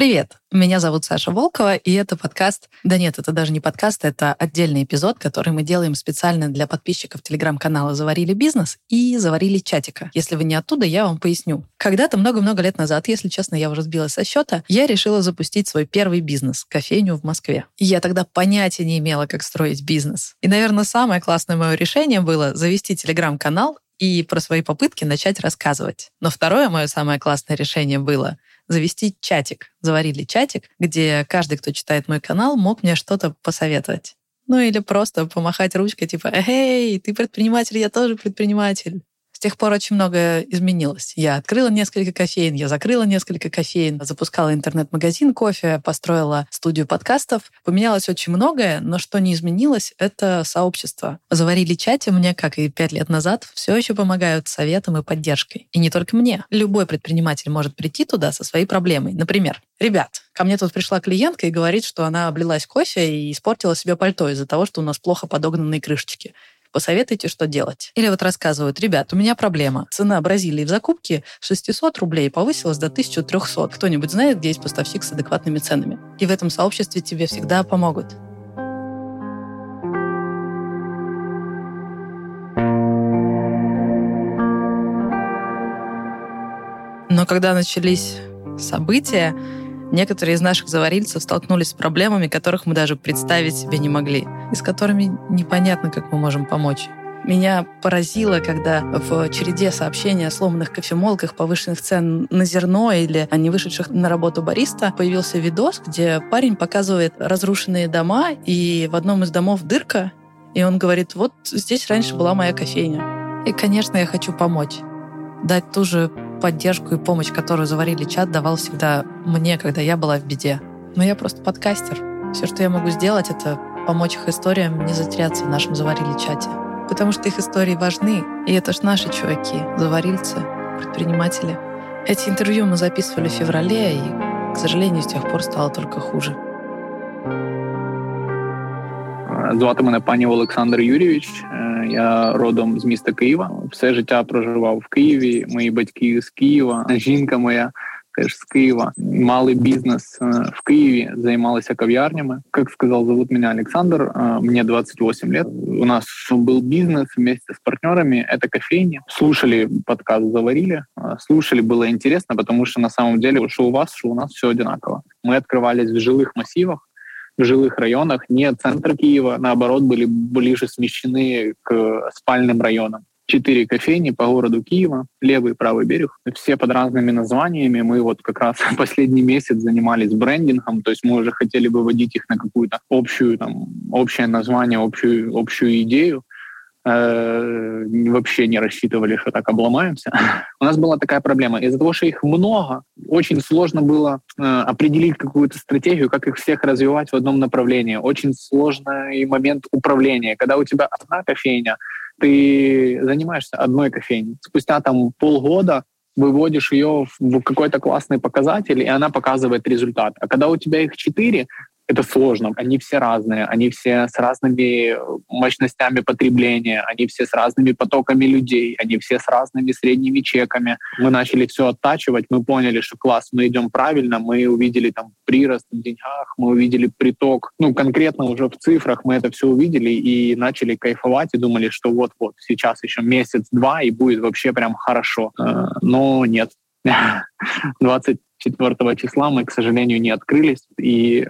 Привет! Меня зовут Саша Волкова, и это подкаст... Да нет, это даже не подкаст, это отдельный эпизод, который мы делаем специально для подписчиков телеграм-канала «Заварили бизнес» и «Заварили чатика». Если вы не оттуда, я вам поясню. Когда-то много-много лет назад, если честно, я уже сбилась со счета, я решила запустить свой первый бизнес — кофейню в Москве. И я тогда понятия не имела, как строить бизнес. И, наверное, самое классное мое решение было завести телеграм-канал и про свои попытки начать рассказывать. Но второе мое самое классное решение было завести чатик. Заварили чатик, где каждый, кто читает мой канал, мог мне что-то посоветовать. Ну или просто помахать ручкой, типа, «Эй, ты предприниматель, я тоже предприниматель». Тех пор очень многое изменилось. Я открыла несколько кофеин, я закрыла несколько кофеин, запускала интернет-магазин кофе, построила студию подкастов. Поменялось очень многое, но что не изменилось, это сообщество. Заварили чате мне, как и пять лет назад, все еще помогают советом и поддержкой. И не только мне. Любой предприниматель может прийти туда со своей проблемой. Например, ребят, ко мне тут пришла клиентка и говорит, что она облилась кофе и испортила себе пальто из-за того, что у нас плохо подогнанные крышечки посоветуйте, что делать. Или вот рассказывают, ребят, у меня проблема. Цена Бразилии в закупке 600 рублей повысилась до 1300. Кто-нибудь знает, где есть поставщик с адекватными ценами? И в этом сообществе тебе всегда помогут. Но когда начались события, Некоторые из наших заварильцев столкнулись с проблемами, которых мы даже представить себе не могли, и с которыми непонятно, как мы можем помочь. Меня поразило, когда в череде сообщений о сломанных кофемолках, повышенных цен на зерно или о не вышедших на работу бариста появился видос, где парень показывает разрушенные дома, и в одном из домов дырка, и он говорит, вот здесь раньше была моя кофейня. И, конечно, я хочу помочь. Дать ту же поддержку и помощь, которую заварили чат, давал всегда мне, когда я была в беде. Но я просто подкастер. Все, что я могу сделать, это помочь их историям не затеряться в нашем заварили чате. Потому что их истории важны, и это ж наши чуваки, заварильцы, предприниматели. Эти интервью мы записывали в феврале, и, к сожалению, с тех пор стало только хуже. Звати мене пані Олександр Юрійович. Я родом з міста Києва. Все життя проживав в Києві. Мої батьки з Києва, жінка моя. Теж з Києва мали бізнес в Києві, займалися кав'ярнями. Как сказал, зовут меня Александр, мне 28 лет. У нас был бизнес вместе с партнерами, это кофейни. Слушали подкаст «Заварили», слушали, было интересно, потому что на самом деле, что у вас, что у нас все одинаково. Мы открывались в жилых массивах, в жилых районах, не центр Киева, наоборот, были ближе смещены к спальным районам. Четыре кофейни по городу Киева, левый и правый берег, все под разными названиями. Мы вот как раз последний месяц занимались брендингом, то есть мы уже хотели бы вводить их на какую-то общую, там, общее название, общую, общую идею. Э, вообще не рассчитывали, что так обломаемся. У нас была такая проблема. Из-за того, что их много, очень сложно было э, определить какую-то стратегию, как их всех развивать в одном направлении. Очень сложный момент управления. Когда у тебя одна кофейня, ты занимаешься одной кофейней. Спустя там полгода выводишь ее в какой-то классный показатель, и она показывает результат. А когда у тебя их четыре, это сложно. Они все разные, они все с разными мощностями потребления, они все с разными потоками людей, они все с разными средними чеками. Мы начали все оттачивать, мы поняли, что класс, мы идем правильно, мы увидели там прирост в деньгах, мы увидели приток, ну, конкретно уже в цифрах мы это все увидели и начали кайфовать и думали, что вот-вот, сейчас еще месяц-два и будет вообще прям хорошо. Э, но нет. 24 числа мы, к сожалению, не открылись, и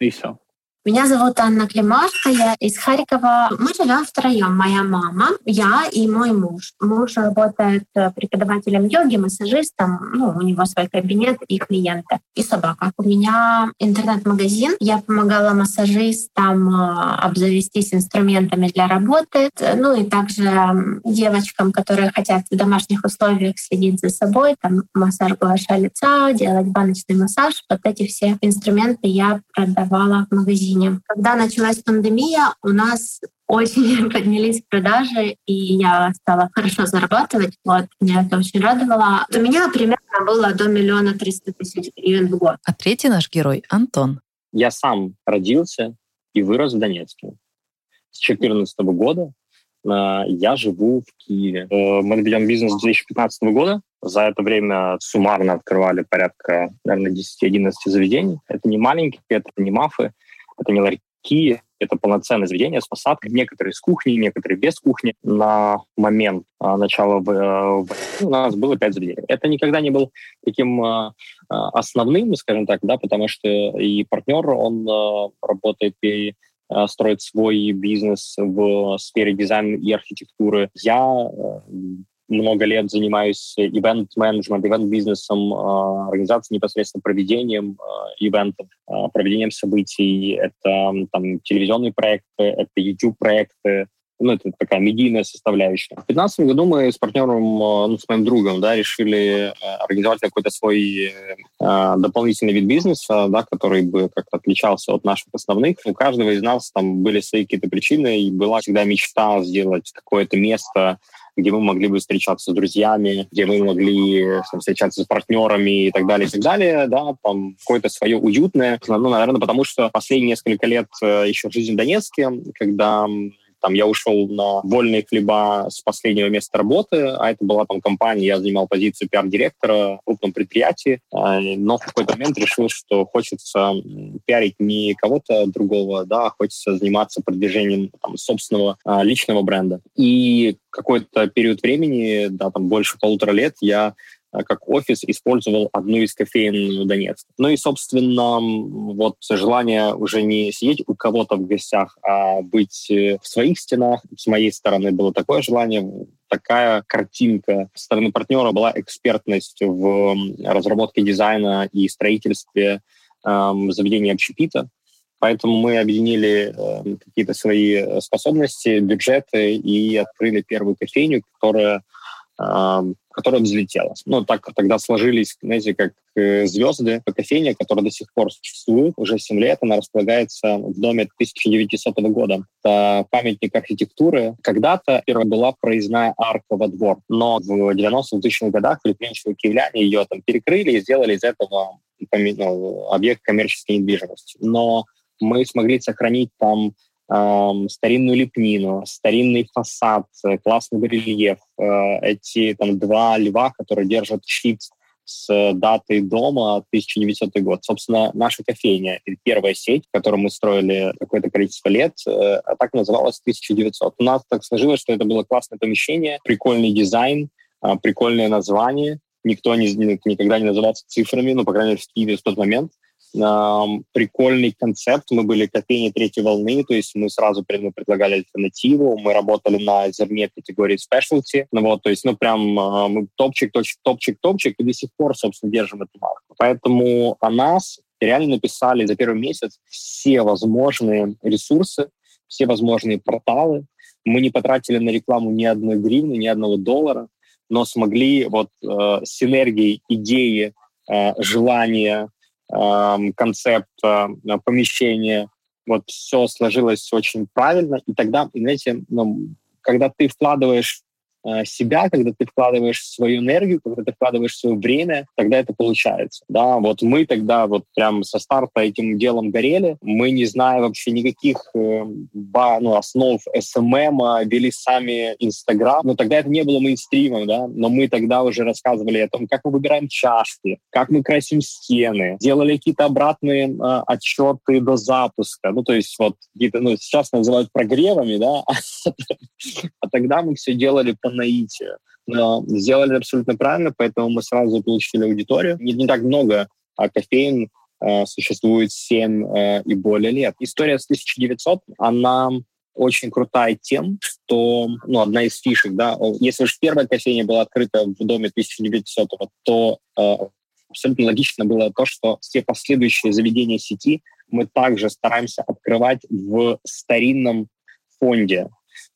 и все. Меня зовут Анна Климашко, я из Харькова. Мы живем втроем. Моя мама, я и мой муж. Муж работает э, преподавателем йоги, массажистом. Ну, у него свой кабинет и клиенты. И собака. У меня интернет-магазин. Я помогала массажистам э, обзавестись инструментами для работы. Ну и также девочкам, которые хотят в домашних условиях следить за собой, там массаж гуаша лица, делать баночный массаж. Вот эти все инструменты я продавала в магазине магазине. Когда началась пандемия, у нас очень поднялись продажи, и я стала хорошо зарабатывать. Вот, меня это очень радовало. У меня примерно было до миллиона триста тысяч гривен в год. А третий наш герой — Антон. Я сам родился и вырос в Донецке. С 2014 года я живу в Киеве. Мы ведем бизнес с 2015 года. За это время суммарно открывали порядка, наверное, 10-11 заведений. Это не маленькие, это не мафы, это не ларьки, это полноценное заведение с посадкой, некоторые с кухней, некоторые без кухни. На момент а, начала войны у нас было пять заведений. Это никогда не был таким а, а, основным, скажем так, да, потому что и партнер, он работает и строит свой бизнес в сфере дизайна и архитектуры. Я много лет занимаюсь ивент-менеджмент, ивент-бизнесом, а, организацией непосредственно проведением а, ивентов, а, проведением событий. Это там, телевизионные проекты, это YouTube-проекты, ну, это такая медийная составляющая. В 2015 году мы с партнером, ну, с моим другом, да, решили организовать какой-то свой э, дополнительный вид бизнеса, да, который бы как-то отличался от наших основных. У каждого из нас там были свои какие-то причины, и была всегда мечта сделать какое-то место, где мы могли бы встречаться с друзьями, где мы могли там, встречаться с партнерами и так далее, и так далее, да, там какое-то свое уютное. Ну, наверное, потому что последние несколько лет э, еще жизнь в Донецке, когда там я ушел на вольные хлеба с последнего места работы, а это была там компания, я занимал позицию пиар-директора в крупном предприятии, а, но в какой-то момент решил, что хочется пиарить не кого-то другого, да, а хочется заниматься продвижением там, собственного а, личного бренда. И какой-то период времени, да, там больше полутора лет, я как офис использовал одну из кофеин в Донецке. Ну и, собственно, вот желание уже не сидеть у кого-то в гостях, а быть э, в своих стенах. С моей стороны было такое желание, такая картинка. С стороны партнера была экспертность в разработке дизайна и строительстве эм, заведения общепита. Поэтому мы объединили э, какие-то свои способности, бюджеты и открыли первую кофейню, которая которая взлетела. Ну, так тогда сложились, знаете, как э, звезды кофейня, которая до сих пор существует. Уже 7 лет она располагается в доме 1900 года. Это памятник архитектуры. Когда-то первая была проездная арка во двор, но в 90-х годах предприимчивые киевляне ее там перекрыли и сделали из этого ну, объект коммерческой недвижимости. Но мы смогли сохранить там старинную лепнину, старинный фасад, э, классный барельеф, э, эти там два льва, которые держат щит с датой дома 1900 год. Собственно, наша кофейня, первая сеть, которую мы строили какое-то количество лет, э, а так называлась 1900. У нас так сложилось, что это было классное помещение, прикольный дизайн, а, прикольное название. Никто не, никогда не назывался цифрами, ну, по крайней мере, в Киеве в тот момент прикольный концепт. Мы были кофейней третьей волны, то есть мы сразу мы предлагали альтернативу. Мы работали на зерне категории specialty. Ну вот, то есть, ну прям а, мы топчик, топчик, топчик, топчик, и до сих пор, собственно, держим эту марку. Поэтому о нас реально написали за первый месяц все возможные ресурсы, все возможные порталы. Мы не потратили на рекламу ни одной гривны, ни одного доллара, но смогли вот э, синергии, идеи, э, желания, концепт помещения, вот все сложилось очень правильно, и тогда, знаете, ну, когда ты вкладываешь Э, себя, когда ты вкладываешь свою энергию, когда ты вкладываешь свое время, тогда это получается. Да, вот мы тогда вот прям со старта этим делом горели, мы не зная вообще никаких э, ну, основ SMM, а вели сами Инстаграм, но тогда это не было мейнстримом, да, но мы тогда уже рассказывали о том, как мы выбираем чашки, как мы красим стены, делали какие-то обратные э, отчеты до запуска, ну, то есть вот какие-то, ну, сейчас называют прогревами, да, а тогда мы все делали по наитию. Но сделали абсолютно правильно, поэтому мы сразу получили аудиторию. Не, не так много а кофеин э, существует 7 э, и более лет. История с 1900, она очень крутая тем, что, ну, одна из фишек, да, если уж первая кофейня была открыта в доме 1900 то э, абсолютно логично было то, что все последующие заведения сети мы также стараемся открывать в старинном фонде,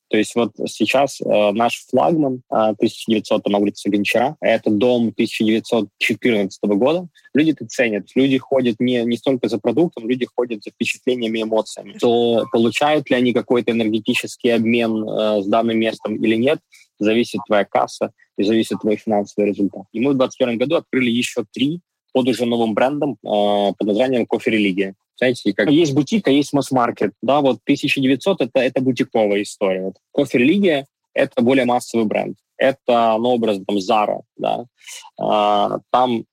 то есть вот сейчас э, наш флагман э, 1900 на улице Гончара, это дом 1914 года. Люди это ценят. Люди ходят не, не столько за продуктом, люди ходят за впечатлениями и эмоциями. То получают ли они какой-то энергетический обмен э, с данным местом или нет, зависит твоя касса и зависит твой финансовый результат. И мы в 2021 году открыли еще три под уже новым брендом э, под названием «Кофе-религия». Знаете, как есть бутик, а есть масс-маркет. Да, вот 1900 это, это бутиковая история. Вот кофе-религия — это более массовый бренд. Это, ну, образ, там, Zara, да. А, там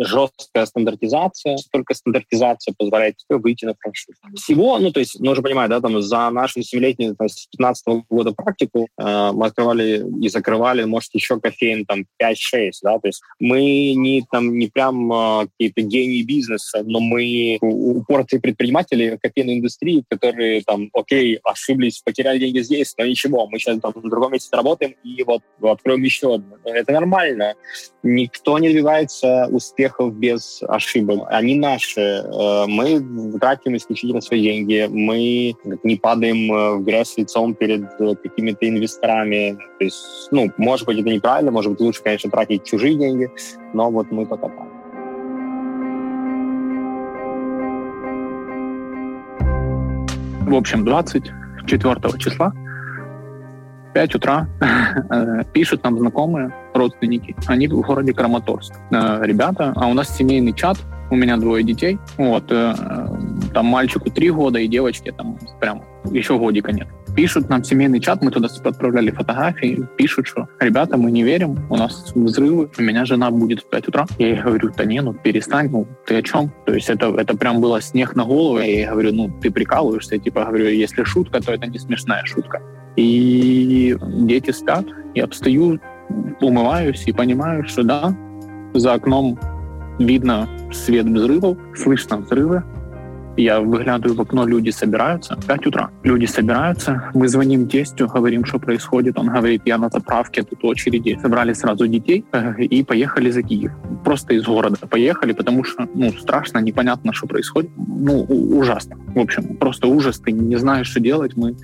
жесткая стандартизация, только стандартизация позволяет тебе выйти на франшизу. Всего, ну, то есть, ну, уже понимаете, да, там, за нашу 7-летнюю, там, с 15 -го года практику э, мы открывали и закрывали, может, еще кофеин, там, 5-6, да, то есть мы не, там, не прям э, какие-то гении бизнеса, но мы упоротые предприниматели кофейной индустрии, которые, там, окей, ошиблись, потеряли деньги здесь, но ничего, мы сейчас там на другом месте работаем и вот откроем еще одно. Это нормально. Никто не добивается успеха успехов без ошибок. Они наши. Э, мы тратим исключительно свои деньги. Мы не падаем э, в грязь лицом перед э, какими-то инвесторами. То есть, ну, может быть, это неправильно, может быть, лучше, конечно, тратить чужие деньги, но вот мы пока так. В общем, 24 числа 5 утра пишут нам знакомые, родственники. Они в городе Краматорск. Э, ребята, а у нас семейный чат, у меня двое детей. Вот, э, там мальчику три года и девочке там прям еще годика нет. Пишут нам семейный чат, мы туда отправляли фотографии, пишут, что ребята, мы не верим, у нас взрывы, у меня жена будет в 5 утра. Я ей говорю, да не, ну перестань, ну ты о чем? То есть это, это прям было снег на голову, я ей говорю, ну ты прикалываешься, я типа говорю, если шутка, то это не смешная шутка. И дети спят, я встаю, умываюсь и понимаю, что да, за окном видно свет взрывов, слышно взрывы. Я выглядываю в окно, люди собираются. 5 утра. Люди собираются, мы звоним тестю, говорим, что происходит. Он говорит, я на заправке, тут очереди. Собрали сразу детей э, и поехали за Киев. Просто из города поехали, потому что ну, страшно, непонятно, что происходит. Ну, ужасно. В общем, просто ужас, ты не знаешь, что делать. Мы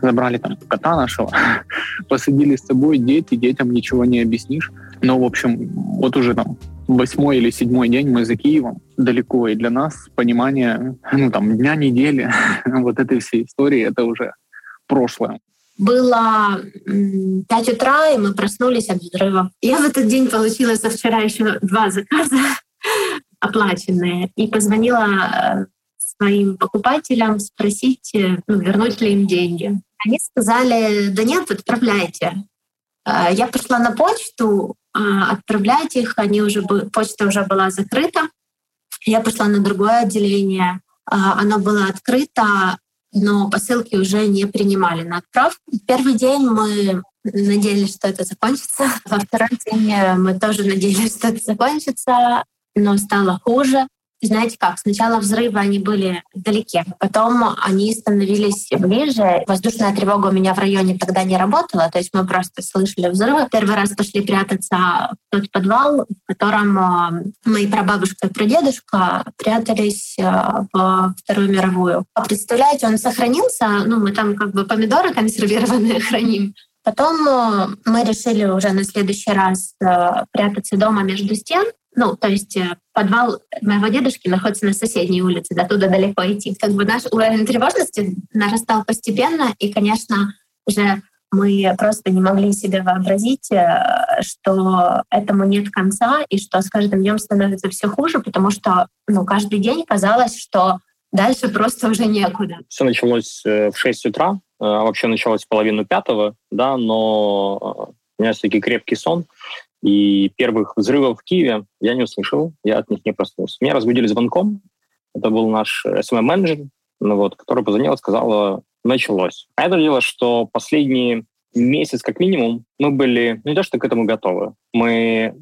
забрали там кота нашего, посадили с собой дети, детям ничего не объяснишь. Но, в общем, вот уже там восьмой или седьмой день мы за Киевом далеко, и для нас понимание, ну, там, дня, недели, вот этой всей истории, это уже прошлое. Было 5 утра, и мы проснулись от взрыва. Я в этот день получила со вчера еще два заказа оплаченные и позвонила э, своим покупателям спросить, э, ну, вернуть ли им деньги. Они сказали, да нет, отправляйте. А, я пошла на почту, а, отправлять их, они уже, почта уже была закрыта. Я пошла на другое отделение, а, оно было открыто, но посылки уже не принимали на отправку. Первый день мы надеялись, что это закончится. Во второй день мы тоже надеялись, что это закончится, но стало хуже знаете как, сначала взрывы, они были вдалеке, потом они становились ближе. Воздушная тревога у меня в районе тогда не работала, то есть мы просто слышали взрывы. Первый раз пошли прятаться в тот подвал, в котором э, мои прабабушка и прадедушка прятались э, в Вторую мировую. А представляете, он сохранился, ну мы там как бы помидоры консервированные храним, Потом э, мы решили уже на следующий раз прятаться дома между стен, ну, то есть э, подвал моего дедушки находится на соседней улице, до туда далеко идти. Как бы наш уровень тревожности нарастал постепенно, и, конечно, уже мы просто не могли себе вообразить, э, что этому нет конца, и что с каждым днем становится все хуже, потому что ну, каждый день казалось, что дальше просто уже некуда. Все началось э, в 6 утра, а вообще началось в половину пятого, да, но у меня все-таки крепкий сон. И первых взрывов в Киеве я не услышал, я от них не проснулся. Меня разбудили звонком. Это был наш SMM-менеджер, ну вот, который позвонил и сказал, началось. А это дело, что последний месяц как минимум мы были ну, не то что к этому готовы. Мы,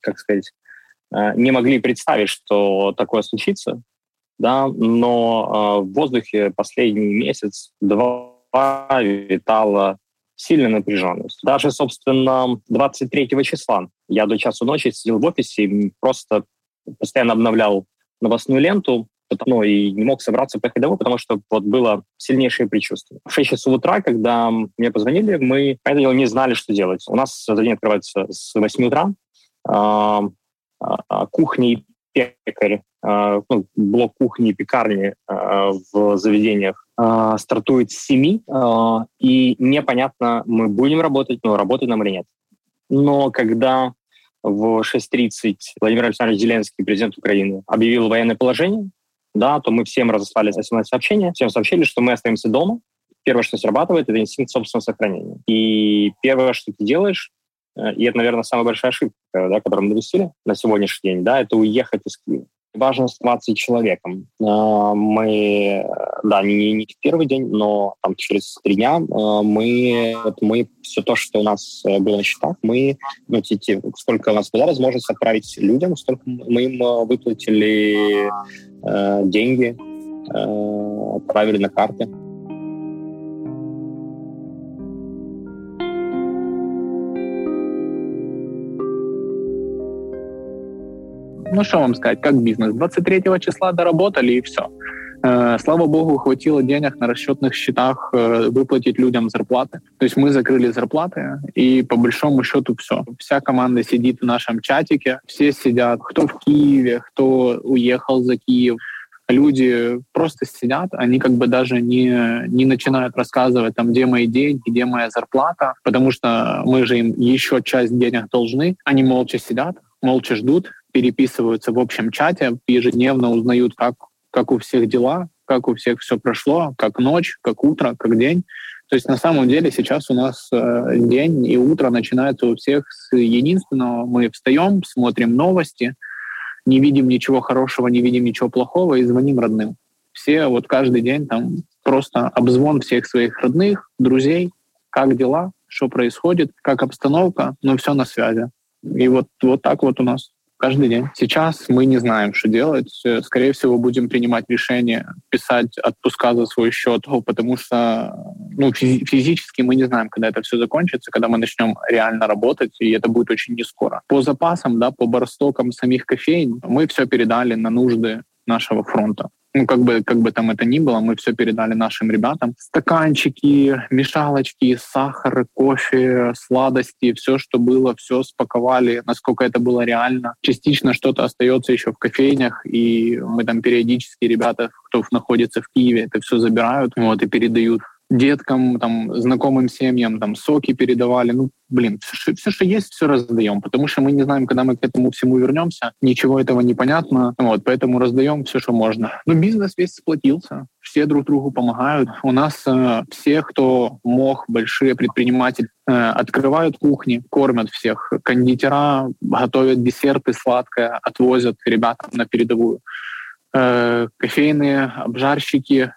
как сказать, э, не могли представить, что такое случится, да, но э, в воздухе последний месяц два витало сильная напряженность. Даже, собственно, 23 числа я до часу ночи сидел в офисе и просто постоянно обновлял новостную ленту, ну, и не мог собраться поехать домой, потому что вот было сильнейшее предчувствие. В 6 часов утра, когда мне позвонили, мы, по дело, не знали, что делать. У нас за день открывается с 8 утра. А, а, кухня и пекарь, а, ну, блок кухни и пекарни а, в заведениях а, стартует с 7, а, и непонятно, мы будем работать, но работать нам или нет. Но когда в 6.30 Владимир Александрович Зеленский, президент Украины, объявил военное положение, да, то мы всем разослали смс-сообщения, всем сообщили, что мы остаемся дома. Первое, что срабатывает, это инстинкт собственного сохранения. И первое, что ты делаешь, э, и это, наверное, самая большая ошибка, да, которую мы допустили на сегодняшний день, да, это уехать из Киева важно оставаться человеком. А, мы, да, не, не в первый день, но там через три дня а, мы, вот мы все то, что у нас э, было на счетах, мы, ну, те, сколько у нас была возможность отправить людям, столько мы им э, выплатили э, деньги, э, отправили на карты. Ну что вам сказать, как бизнес? 23 числа доработали и все. Слава богу, хватило денег на расчетных счетах выплатить людям зарплаты. То есть мы закрыли зарплаты, и по большому счету все. Вся команда сидит в нашем чатике, все сидят, кто в Киеве, кто уехал за Киев. Люди просто сидят, они как бы даже не, не начинают рассказывать, там, где мои деньги, где моя зарплата, потому что мы же им еще часть денег должны. Они молча сидят, молча ждут, переписываются в общем чате, ежедневно узнают, как, как у всех дела, как у всех все прошло, как ночь, как утро, как день. То есть на самом деле сейчас у нас э, день и утро начинается у всех с единственного. Мы встаем, смотрим новости, не видим ничего хорошего, не видим ничего плохого и звоним родным. Все вот каждый день там просто обзвон всех своих родных, друзей, как дела, что происходит, как обстановка, но все на связи. И вот, вот так вот у нас каждый день. Сейчас мы не знаем, что делать. Скорее всего, будем принимать решение писать отпуска за свой счет, потому что ну, физически мы не знаем, когда это все закончится, когда мы начнем реально работать, и это будет очень не скоро. По запасам, да, по барстокам самих кофеин мы все передали на нужды нашего фронта ну, как бы, как бы там это ни было, мы все передали нашим ребятам. Стаканчики, мешалочки, сахар, кофе, сладости, все, что было, все спаковали, насколько это было реально. Частично что-то остается еще в кофейнях, и мы там периодически ребята, кто находится в Киеве, это все забирают вот, и передают деткам, там, знакомым семьям, там, соки передавали. Ну, блин, все, что есть, все раздаем, потому что мы не знаем, когда мы к этому всему вернемся, ничего этого не понятно, вот, поэтому раздаем все, что можно. Ну, бизнес весь сплотился, все друг другу помогают. У нас э, все, кто мог, большие предприниматели, э, открывают кухни, кормят всех. Кондитера готовят десерты сладкое, отвозят ребятам на передовую. Э, кофейные обжарщики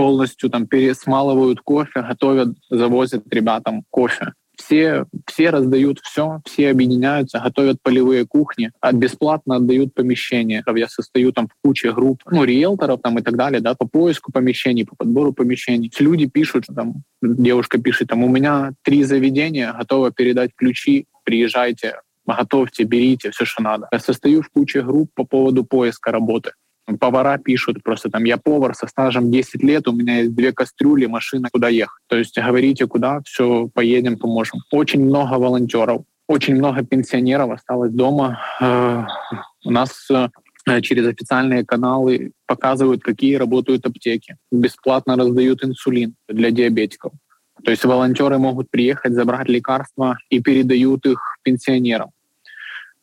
полностью там пересмалывают кофе, готовят, завозят ребятам кофе. Все, все раздают все, все объединяются, готовят полевые кухни, а бесплатно отдают помещения. Я состою там в куче групп, ну, риэлторов там и так далее, да, по поиску помещений, по подбору помещений. Люди пишут, там, девушка пишет, там, у меня три заведения, готова передать ключи, приезжайте, готовьте, берите, все, что надо. Я состою в куче групп по поводу поиска работы повара пишут просто там, я повар со стажем 10 лет, у меня есть две кастрюли, машина, куда ехать. То есть говорите, куда, все, поедем, поможем. Очень много волонтеров, очень много пенсионеров осталось дома. Э, у нас э, через официальные каналы показывают, какие работают аптеки. Бесплатно раздают инсулин для диабетиков. То есть волонтеры могут приехать, забрать лекарства и передают их пенсионерам.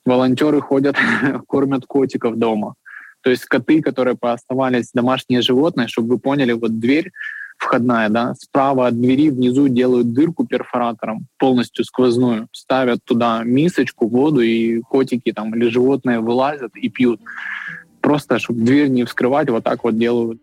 Волонтеры ходят, кормят котиков дома. То есть коты, которые пооставались, домашние животные, чтобы вы поняли, вот дверь входная, да, справа от двери внизу делают дырку перфоратором, полностью сквозную, ставят туда мисочку, воду, и котики там или животные вылазят и пьют. Просто, чтобы дверь не вскрывать, вот так вот делают.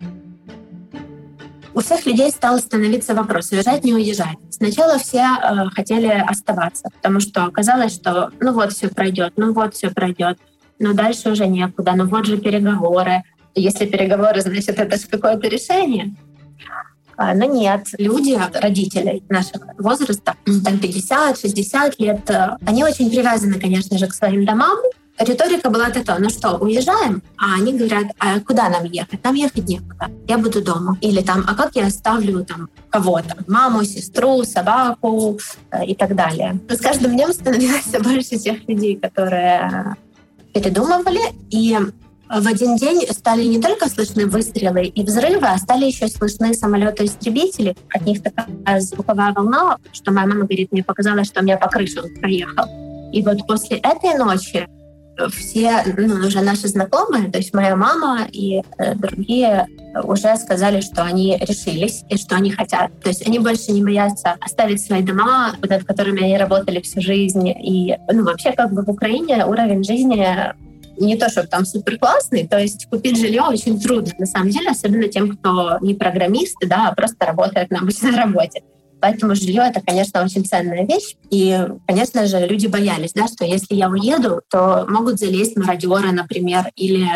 У всех людей стал становиться вопрос, уезжать, не уезжать. Сначала все э, хотели оставаться, потому что казалось, что ну вот все пройдет, ну вот все пройдет но дальше уже некуда. Ну вот же переговоры. Если переговоры, значит, это же какое-то решение. А, но нет, люди, родители нашего возраста, там 50-60 лет, э, они очень привязаны, конечно же, к своим домам. Риторика была такая, ну что, уезжаем? А они говорят, а куда нам ехать? Нам ехать некуда. Я буду дома. Или там, а как я оставлю там кого-то? Маму, сестру, собаку э, и так далее. С каждым днем становилось больше тех людей, которые передумывали, и в один день стали не только слышны выстрелы и взрывы, а стали еще слышны самолеты-истребители. От них такая звуковая волна, что моя мама говорит, мне показалось, что у меня по крыше проехал. И вот после этой ночи все ну, уже наши знакомые, то есть моя мама и э, другие уже сказали, что они решились и что они хотят. То есть они больше не боятся оставить свои дома, над которыми они работали всю жизнь. И ну, вообще как бы в Украине уровень жизни не то, что там супер классный, то есть купить жилье очень трудно, на самом деле, особенно тем, кто не программисты, да, а просто работает на обычной работе. Поэтому жилье это, конечно, очень ценная вещь. И, конечно же, люди боялись, да, что если я уеду, то могут залезть мародеры, например, или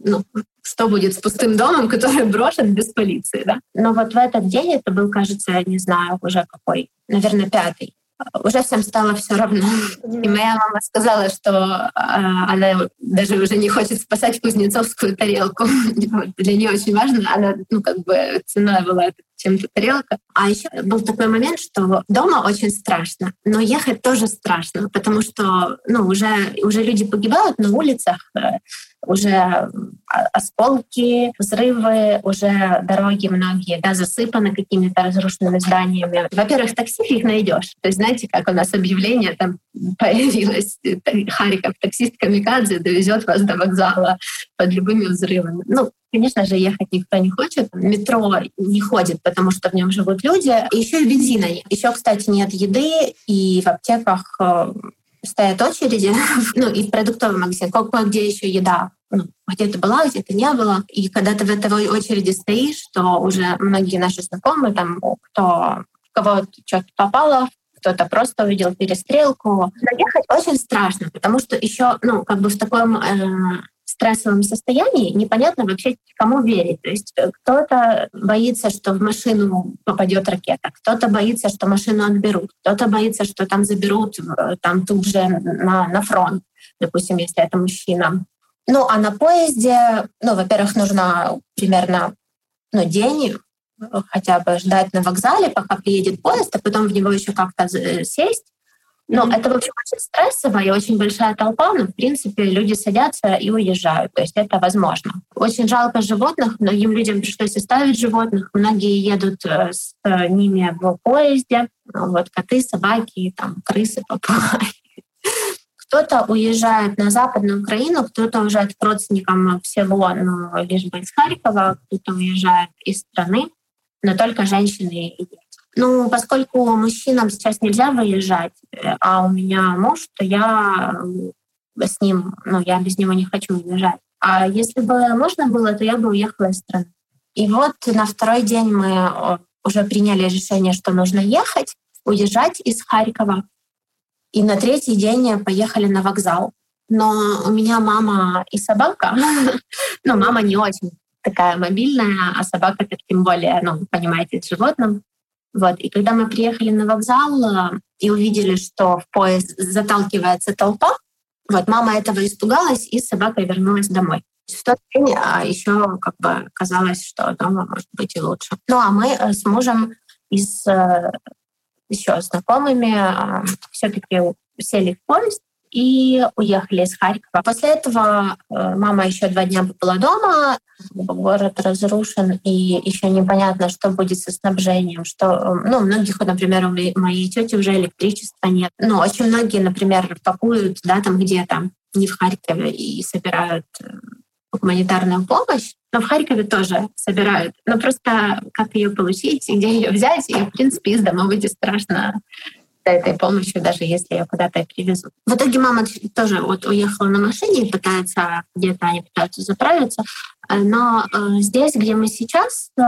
ну, что будет с пустым домом, который брошен без полиции, да. Но вот в этот день, это был, кажется, я не знаю уже какой, наверное, пятый, уже всем стало все равно. И моя мама сказала, что э, она даже уже не хочет спасать кузнецовскую тарелку. Для нее очень важно, она, ну, как бы цена была чем-то тарелка. А еще был такой момент, что дома очень страшно, но ехать тоже страшно, потому что, ну, уже, уже люди погибают на улицах, э, уже осколки, взрывы, уже дороги многие да, засыпаны какими-то разрушенными зданиями. Во-первых, такси их найдешь. То есть знаете, как у нас объявление там появилось, Хариков, таксист Камикадзе довезет вас до вокзала под любыми взрывами. Ну, Конечно же, ехать никто не хочет. Метро не ходит, потому что в нем живут люди. Еще и бензина. Еще, кстати, нет еды, и в аптеках э, стоят очереди, ну и в продуктовый магазин, где еще еда. Ну, где-то была, где-то не было. И когда ты в этой очереди стоишь, то уже многие наши знакомые, там, кто, кого что-то попало, кто-то просто увидел перестрелку. Доехать очень страшно, потому что еще, ну, как бы в таком э, стрессовом состоянии непонятно вообще, кому верить. То есть э, кто-то боится, что в машину попадет ракета, кто-то боится, что машину отберут, кто-то боится, что там заберут э, там тут же на, на фронт, допустим, если это мужчина. Ну, а на поезде, ну, во-первых, нужно примерно ну, день э, хотя бы ждать на вокзале, пока приедет поезд, а потом в него еще как-то сесть. Ну, mm-hmm. это, в общем, очень стрессово и очень большая толпа, но, в принципе, люди садятся и уезжают. То есть это возможно. Очень жалко животных. Многим людям пришлось оставить животных. Многие едут э, с э, ними в поезде. Вот коты, собаки, там, крысы, попугаи. Кто-то уезжает на Западную Украину, кто-то уезжает к родственникам всего, ну, лишь бы из Харькова, кто-то уезжает из страны, но только женщины и дети. Ну, поскольку мужчинам сейчас нельзя выезжать, э, а у меня муж, то я э, с ним, ну, я без него не хочу уезжать. А если бы можно было, то я бы уехала из страны. И вот на второй день мы уже приняли решение, что нужно ехать, уезжать из Харькова. И на третий день поехали на вокзал. Но у меня мама и собака. ну, мама не очень такая мобильная, а собака так тем более, ну, понимаете, с животным. Вот. И когда мы приехали на вокзал э, и увидели, что в поезд заталкивается толпа, вот мама этого испугалась и с собакой вернулась домой. В тот день а, еще как бы казалось, что дома может быть и лучше. Ну а мы э, с мужем и с э, еще знакомыми все-таки сели в поезд и уехали из Харькова. После этого э, мама еще два дня была дома, город разрушен, и еще непонятно, что будет со снабжением, что, э, ну, многих, например, у моей тети уже электричества нет. Ну, очень многие, например, пакуют, да, там где-то, не в Харькове, и собирают э, гуманитарную помощь, но в Харькове тоже собирают. Но просто как ее получить, где ее взять, и, в принципе, из дома выйти страшно этой помощью, даже если ее куда-то привезут. В итоге мама тоже вот уехала на машине и пытается, где-то они пытаются заправиться. Э, но э, здесь, где мы сейчас, э,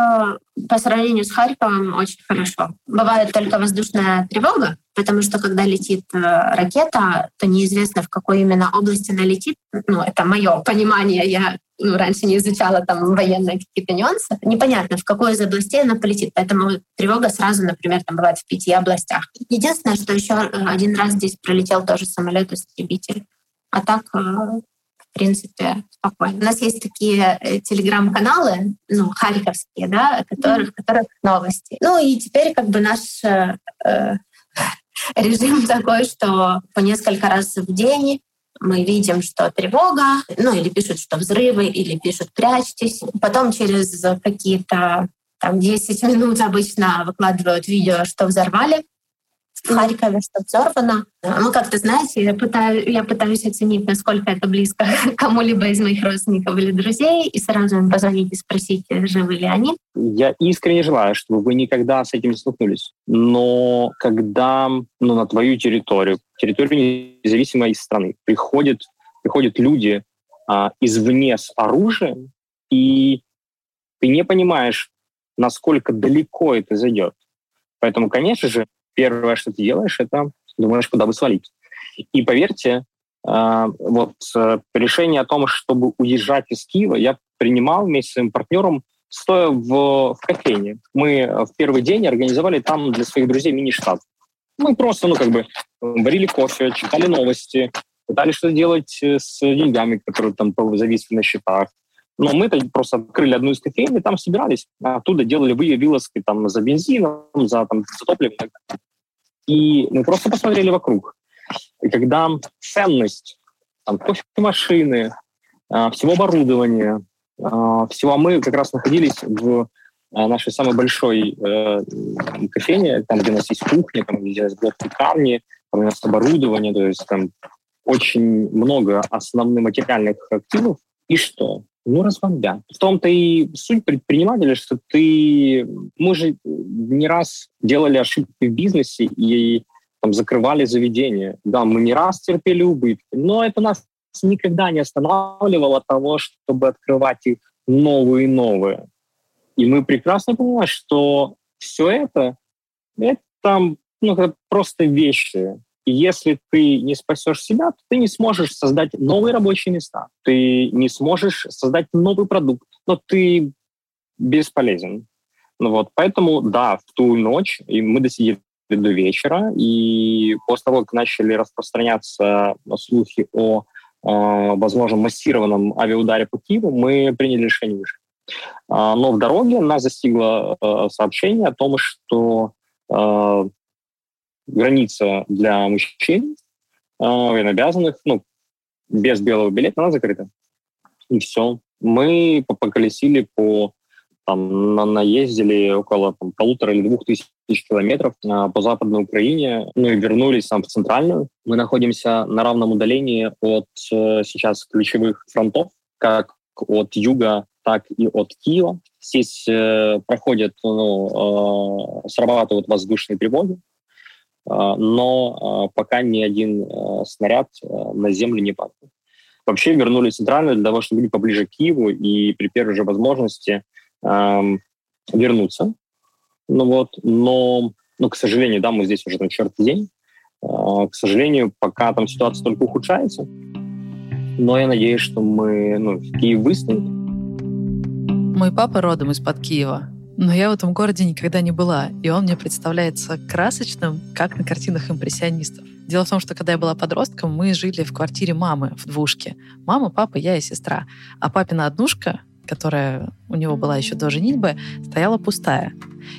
по сравнению с Харьковом, очень хорошо. Бывает только воздушная тревога, потому что когда летит э, ракета, то неизвестно, в какой именно области она летит. Ну, это мое понимание. Я ну, раньше не изучала там военные какие-то нюансы. Непонятно, в какой из областей она полетит. Поэтому тревога сразу, например, там бывает в пяти областях. Единственное, что еще э, один раз здесь пролетел тоже самолет истребитель. А так, э, в принципе, спокойно. У нас есть такие телеграм-каналы, ну, харьковские, да, которых, в которых новости. Ну и теперь как бы наш режим такой, что по несколько раз в день мы видим, что тревога, ну или пишут, что взрывы, или пишут прячьтесь. Потом через какие-то там 10 минут обычно выкладывают видео, что взорвали. В Харькове, что взорвано. Ну, как-то, знаете, я, пытаюсь, я пытаюсь оценить, насколько это близко кому-либо из моих родственников или друзей, и сразу им позвонить и спросить, живы ли они. Я искренне желаю, чтобы вы никогда с этим не столкнулись. Но когда ну, на твою территорию, территорию независимой страны, приходят, приходят люди а, извне с оружием, и ты не понимаешь, насколько далеко это зайдет. Поэтому, конечно же, первое, что ты делаешь, это думаешь, куда бы свалить. И поверьте, а, вот э, решение о том, чтобы уезжать из Киева, я принимал вместе с своим партнером, стоя в, в кофейне. Мы в первый день организовали там для своих друзей мини-штаб. Мы просто, ну, как бы, варили кофе, читали новости, пытались что-то делать э, с деньгами, которые там зависли на счетах. Но мы -то просто открыли одну из кофеин, и там собирались. Оттуда делали вылазки там, за бензином, за, там, за топливом. И мы просто посмотрели вокруг. И когда ценность там, кофемашины, а, всего оборудования, а, всего мы как раз находились в нашей самой большой э, кофейне, там, где у нас есть кухня, там, где у нас блок там у нас оборудование, то есть там очень много основных материальных активов. И что? Ну, разбомбят. В том-то и суть предпринимателя, что ты... Мы же не раз делали ошибки в бизнесе и там, закрывали заведения. Да, мы не раз терпели убытки, но это нас никогда не останавливало того, чтобы открывать их новые и новые. И мы прекрасно понимаем, что все это, это, ну, это просто вещи. И если ты не спасешь себя, то ты не сможешь создать новые рабочие места, ты не сможешь создать новый продукт, но ты бесполезен. Ну вот, поэтому, да, в ту ночь и мы досидели до вечера, и после того, как начали распространяться слухи о, э, возможно, массированном авиаударе по Киеву, мы приняли решение выжить. А, но в дороге нас застигло э, сообщение о том, что э, граница для мужчин, э, военнообязанных, ну, без белого билета, она закрыта. И все. Мы поколесили по там, на, наездили около там, полутора или двух тысяч километров а, по Западной Украине, ну и вернулись там в Центральную. Мы находимся на равном удалении от э, сейчас ключевых фронтов, как от юга, так и от Киева. Здесь э, проходят, ну, э, срабатывают воздушные тревоги, а, но а, пока ни один а, снаряд на землю не падал. Вообще вернули центральную для того, чтобы быть поближе к Киеву и при первой же возможности эм, вернуться. Ну вот, но, ну, к сожалению, да, мы здесь уже на четвертый день. Э, к сожалению, пока там ситуация только ухудшается. Но я надеюсь, что мы, ну, Киев выстоит. Мой папа родом из-под Киева. Но я в этом городе никогда не была, и он мне представляется красочным, как на картинах импрессионистов. Дело в том, что когда я была подростком, мы жили в квартире мамы в двушке. Мама, папа, я и сестра. А папина однушка которая у него была еще до женитьбы, стояла пустая.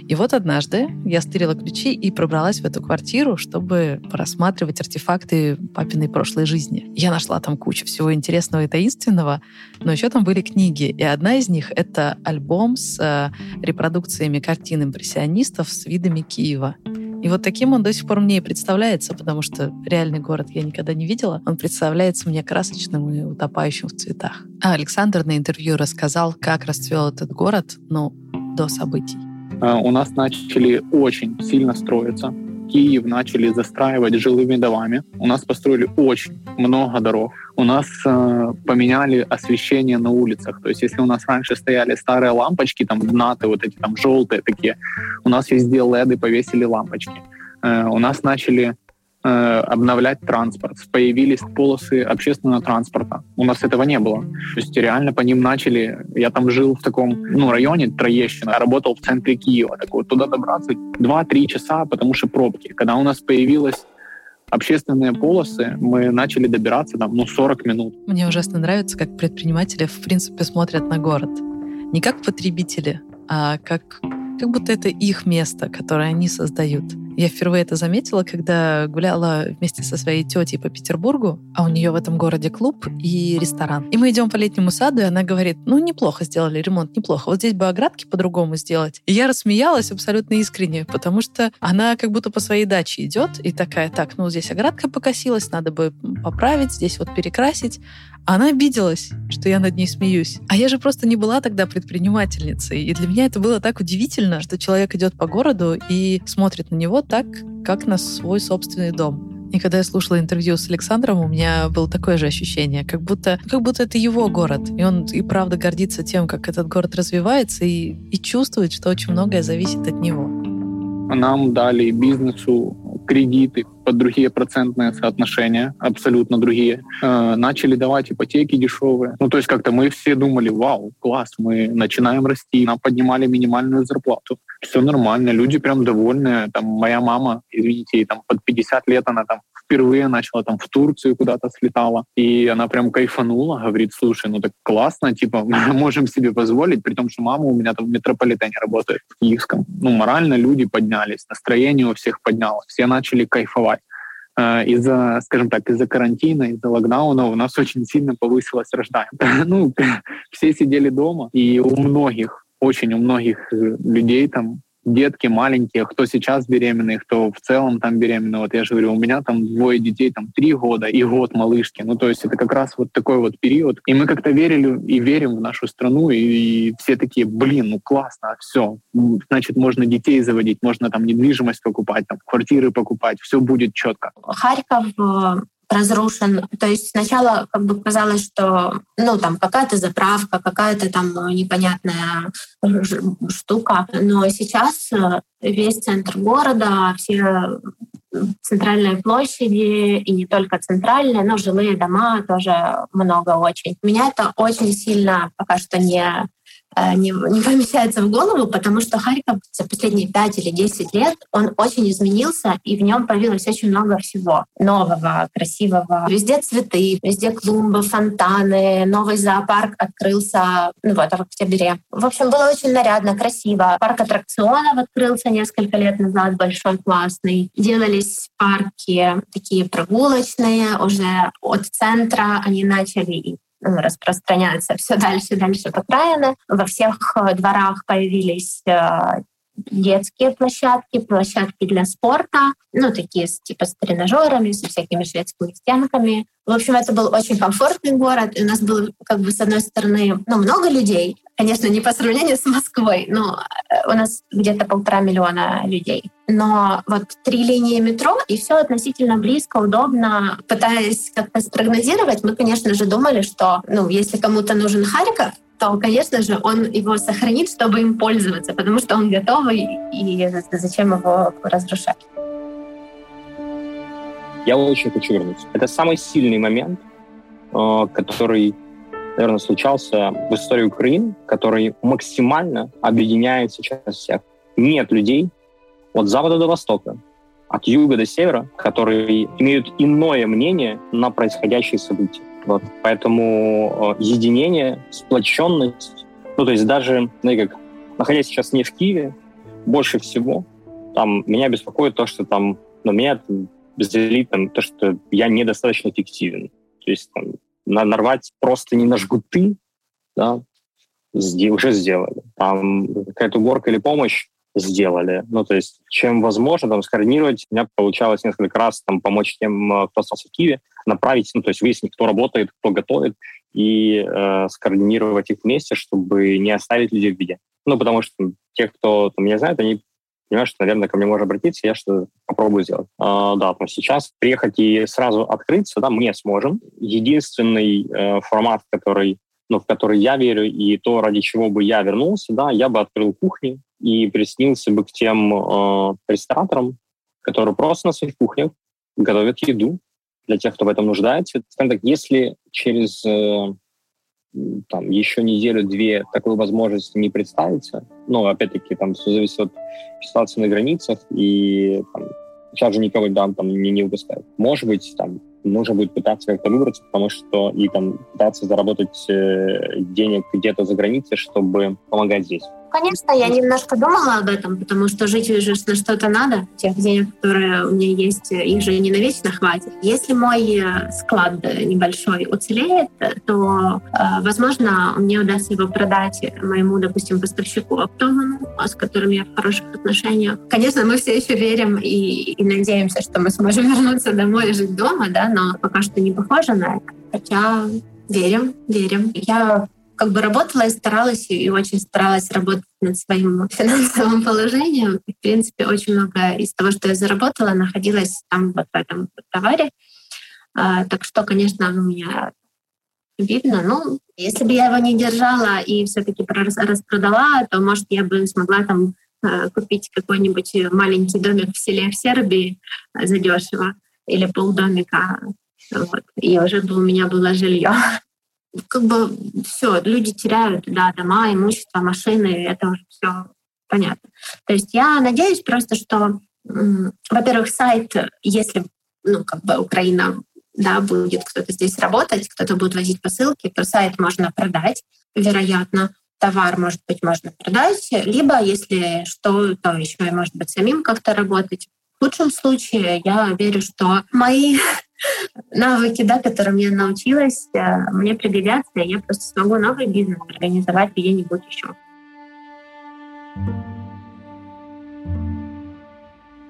И вот однажды я стырила ключи и пробралась в эту квартиру, чтобы просматривать артефакты папиной прошлой жизни. Я нашла там кучу всего интересного и таинственного, но еще там были книги. И одна из них — это альбом с э, репродукциями картин импрессионистов с видами Киева. И вот таким он до сих пор мне и представляется, потому что реальный город я никогда не видела. Он представляется мне красочным и утопающим в цветах. А Александр на интервью рассказал, как расцвел этот город, ну, до событий. А, у нас начали очень сильно строиться. Киев начали застраивать жилыми домами. У нас построили очень много дорог. У нас э, поменяли освещение на улицах. То есть, если у нас раньше стояли старые лампочки, там днаты вот эти там желтые такие, у нас везде леды повесили лампочки. Э, у нас начали Э, обновлять транспорт, появились полосы общественного транспорта. У нас этого не было. То есть реально по ним начали... Я там жил в таком ну, районе, Троещина, работал в центре Киева. Так вот, туда добраться 2-3 часа, потому что пробки. Когда у нас появилась общественные полосы, мы начали добираться там, ну, 40 минут. Мне ужасно нравится, как предприниматели, в принципе, смотрят на город. Не как потребители, а как, как будто это их место, которое они создают. Я впервые это заметила, когда гуляла вместе со своей тетей по Петербургу, а у нее в этом городе клуб и ресторан. И мы идем по летнему саду, и она говорит, ну, неплохо сделали ремонт, неплохо. Вот здесь бы оградки по-другому сделать. И я рассмеялась абсолютно искренне, потому что она как будто по своей даче идет и такая, так, ну, здесь оградка покосилась, надо бы поправить, здесь вот перекрасить. Она обиделась, что я над ней смеюсь. А я же просто не была тогда предпринимательницей. И для меня это было так удивительно, что человек идет по городу и смотрит на него так, как на свой собственный дом. И когда я слушала интервью с Александром, у меня было такое же ощущение, как будто, как будто это его город. И он и правда гордится тем, как этот город развивается, и, и чувствует, что очень многое зависит от него. Нам дали бизнесу кредиты под другие процентные соотношения, абсолютно другие. Э, начали давать ипотеки дешевые. Ну, то есть как-то мы все думали, вау, класс, мы начинаем расти. Нам поднимали минимальную зарплату. Все нормально, люди прям довольны. Там моя мама, извините, там под 50 лет она там впервые начала там в Турцию куда-то слетала, и она прям кайфанула, говорит, слушай, ну так классно, типа, мы можем себе позволить, при том, что мама у меня там в метрополитене работает, в Киевском. Ну, морально люди поднялись, настроение у всех поднялось, все начали кайфовать э, из-за, скажем так, из-за карантина, из-за локдауна у нас очень сильно повысилась рождаемость. Ну, все сидели дома, и у многих, очень у многих людей там детки маленькие, кто сейчас беременный, кто в целом там беременный. Вот я же говорю, у меня там двое детей, там три года и год малышки. Ну, то есть это как раз вот такой вот период. И мы как-то верили и верим в нашу страну, и, и все такие, блин, ну классно, все. Значит, можно детей заводить, можно там недвижимость покупать, там квартиры покупать, все будет четко. Харьков э, разрушен. То есть сначала как бы казалось, что ну там какая-то заправка, какая-то там непонятная штука, но сейчас э, весь центр города, все центральные площади, и не только центральные, но жилые дома тоже много очень. Меня это очень сильно пока что не Э, не, не помещается в голову, потому что Харьков за последние 5 или 10 лет, он очень изменился, и в нем появилось очень много всего нового, красивого. Везде цветы, везде клумбы, фонтаны, новый зоопарк открылся ну вот, в октябре. В общем, было очень нарядно, красиво. Парк аттракционов открылся несколько лет назад, большой, классный. Делались парки такие прогулочные, уже от центра они начали ну, распространяться все дальше и дальше по окраины. Во всех э, дворах появились э, детские площадки, площадки для спорта, ну, такие типа с тренажерами, со всякими шведскими стенками. В общем, это был очень комфортный город, и у нас было, как бы, с одной стороны, ну, много людей, конечно, не по сравнению с Москвой, но э, у нас где-то полтора миллиона людей. Но вот три линии метро, и все относительно близко, удобно. Пытаясь как-то спрогнозировать, мы, конечно же, думали, что, ну, если кому-то нужен Харьков, то, конечно же, он его сохранит, чтобы им пользоваться, потому что он готовый, и зачем его разрушать. Я очень хочу вернуться. Это самый сильный момент, э, который, наверное, случался в истории Украины, который максимально объединяет сейчас всех. Нет людей от запада до востока, от юга до севера, которые имеют иное мнение на происходящие события. Вот. Поэтому э, единение, сплоченность, ну, то есть даже, знаете, как, находясь сейчас не в Киеве, больше всего там меня беспокоит то, что там, ну, меня безделит там, то, что я недостаточно эффективен. То есть там, нарвать просто не на жгуты, да, уже сделали. Там какая-то уборка или помощь сделали. Ну, то есть, чем возможно, там, скоординировать. У меня получалось несколько раз там помочь тем, э, кто остался в Киеве, направить, ну, то есть выяснить, кто работает, кто готовит, и э, скоординировать их вместе, чтобы не оставить людей в беде. Ну, потому что те, кто там, меня знает, они понимают, что, наверное, ко мне можно обратиться, я что попробую сделать. А, да, но сейчас приехать и сразу открыться, да, мы сможем. Единственный э, формат, который ну, в который я верю, и то, ради чего бы я вернулся, да, я бы открыл кухни и приснился бы к тем э, рестораторам, которые просто на своих кухнях готовят еду для тех, кто в этом нуждается. Скажем так, если через э, там, еще неделю-две такой возможности не представится, ну, опять-таки, там все зависит от ситуации на границах, и там, сейчас же никого там, там не, не выпускают. Может быть, там, нужно будет пытаться как-то выбраться, потому что и там пытаться заработать э, денег где-то за границей, чтобы помогать здесь. Конечно, я немножко думала об этом, потому что жить уже на что-то надо. Тех денег, которые у меня есть, их же не навечно хватит. Если мой э, склад небольшой уцелеет, то, э, возможно, мне удастся его продать моему, допустим, поставщику оптовому, с которым я в хороших отношениях. Конечно, мы все еще верим и, и надеемся, что мы сможем вернуться домой и жить дома, да, но пока что не похоже на это. Хотя верим, верим. Я как бы работала и старалась, и очень старалась работать над своим финансовым положением. И, в принципе, очень много из того, что я заработала, находилось там вот в этом товаре. А, так что, конечно, у меня видно. Ну, если бы я его не держала и все-таки распродала, то, может, я бы смогла там э, купить какой-нибудь маленький домик в селе в Сербии задешево или полдомика. Вот. И уже у меня было жилье как бы все, люди теряют, да, дома, имущество, машины, это уже все понятно. То есть я надеюсь просто, что, во-первых, сайт, если, ну, как бы Украина, да, будет кто-то здесь работать, кто-то будет возить посылки, то сайт можно продать, вероятно, товар, может быть, можно продать, либо, если что, то еще и, может быть, самим как-то работать. Лучшем случае я верю, что мои навыки, да, которым я научилась, э, мне пригодятся, и я просто смогу новый бизнес организовать где-нибудь еще.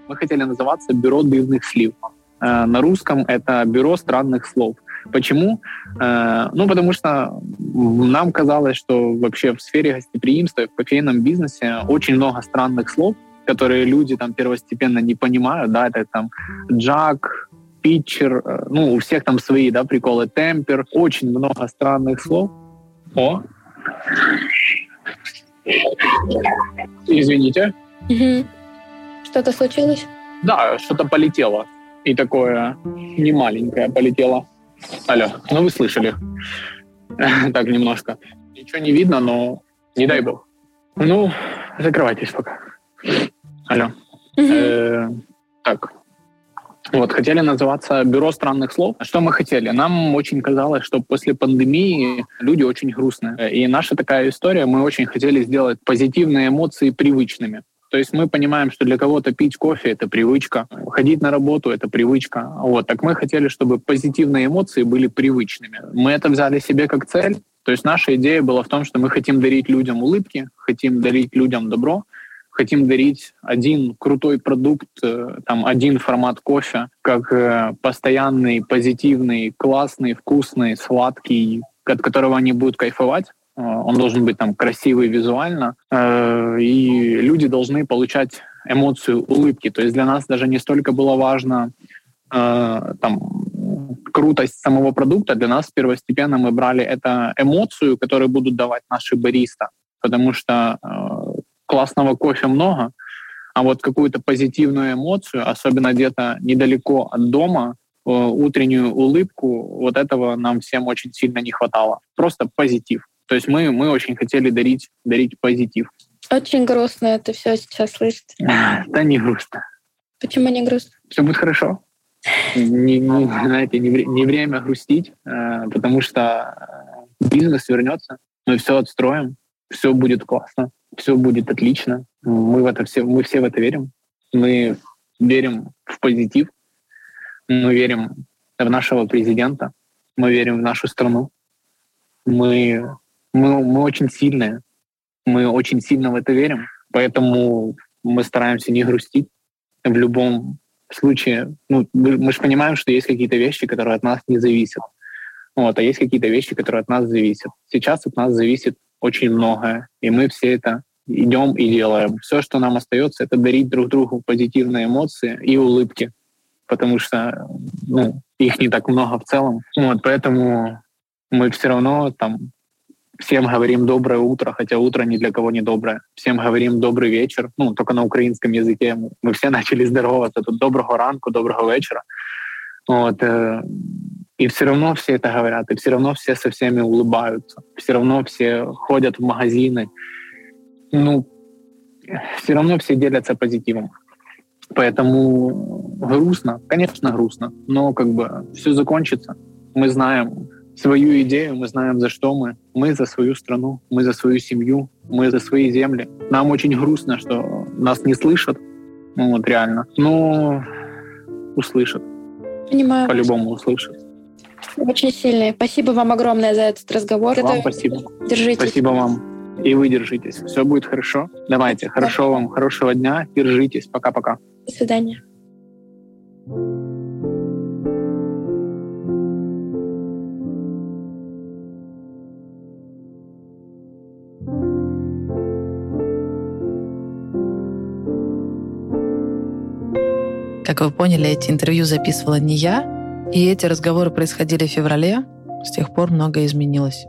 Мы хотели называться «Бюро дивных слив». Э, на русском это «Бюро странных слов». Почему? Э, ну, потому что нам казалось, что вообще в сфере гостеприимства в кофейном бизнесе очень много странных слов, которые люди там первостепенно не понимают, да, это там джак, питчер, э, ну, у всех там свои, да, приколы, темпер, очень много странных слов. О! Извините. Угу. Что-то случилось? Да, что-то полетело. И такое не маленькое полетело. Алло, ну вы слышали. так, немножко. Ничего не видно, но не дай бог. Ну, закрывайтесь пока. Алло. Э, так. Вот, хотели называться «Бюро странных слов». Что мы хотели? Нам очень казалось, что после пандемии люди очень грустные. И наша такая история, мы очень хотели сделать позитивные эмоции привычными. То есть мы понимаем, что для кого-то пить кофе — это привычка, ходить на работу — это привычка. Вот. Так мы хотели, чтобы позитивные эмоции были привычными. Мы это взяли себе как цель. То есть наша идея была в том, что мы хотим дарить людям улыбки, хотим дарить людям добро, хотим дарить один крутой продукт, э, там один формат кофе, как э, постоянный, позитивный, классный, вкусный, сладкий, от которого они будут кайфовать. Э, он должен быть там красивый визуально, и люди должны получать эмоцию улыбки. То есть для нас даже не столько было важно там крутость самого продукта. Для нас первостепенно мы брали это эмоцию, которую будут давать наши бариста, потому что классного кофе много, а вот какую-то позитивную эмоцию, особенно где-то недалеко от дома, э, утреннюю улыбку, вот этого нам всем очень сильно не хватало. Просто позитив. То есть мы, мы очень хотели дарить, дарить позитив. Очень грустно это все сейчас слышать. Да не грустно. Почему не грустно? Все будет хорошо. Не, не, знаете, не, не время грустить, э, потому что э, бизнес вернется, мы все отстроим, все будет классно все будет отлично. Мы в это все, мы все в это верим. Мы верим в позитив. Мы верим в нашего президента. Мы верим в нашу страну. Мы, мы, мы очень сильные. Мы очень сильно в это верим. Поэтому мы стараемся не грустить в любом случае. Ну, мы же понимаем, что есть какие-то вещи, которые от нас не зависят. Вот, а есть какие-то вещи, которые от нас зависят. Сейчас от нас зависит очень многое, и мы все это идем и делаем. Все, что нам остается, это дарить друг другу позитивные эмоции и улыбки, потому что ну, их не так много в целом. Вот, поэтому мы все равно там всем говорим доброе утро, хотя утро ни для кого не доброе. Всем говорим добрый вечер, ну, только на украинском языке. Мы все начали здороваться. Тут доброго ранку, доброго вечера. Вот, э, и все равно все это говорят, и все равно все со всеми улыбаются, все равно все ходят в магазины, ну, все равно все делятся позитивом. Поэтому грустно, конечно, грустно, но как бы все закончится. Мы знаем свою идею, мы знаем, за что мы. Мы за свою страну, мы за свою семью, мы за свои земли. Нам очень грустно, что нас не слышат, ну вот реально. Но услышат. Понимаю. По-любому услышат. Очень сильный. Спасибо вам огромное за этот разговор. Вам Это... спасибо. Держитесь. Спасибо вам. И вы держитесь. Все будет хорошо. Давайте. Хорошо вам. Хорошего дня. Держитесь. Пока-пока. До свидания. Как вы поняли, эти интервью записывала не я, и эти разговоры происходили в феврале. С тех пор многое изменилось.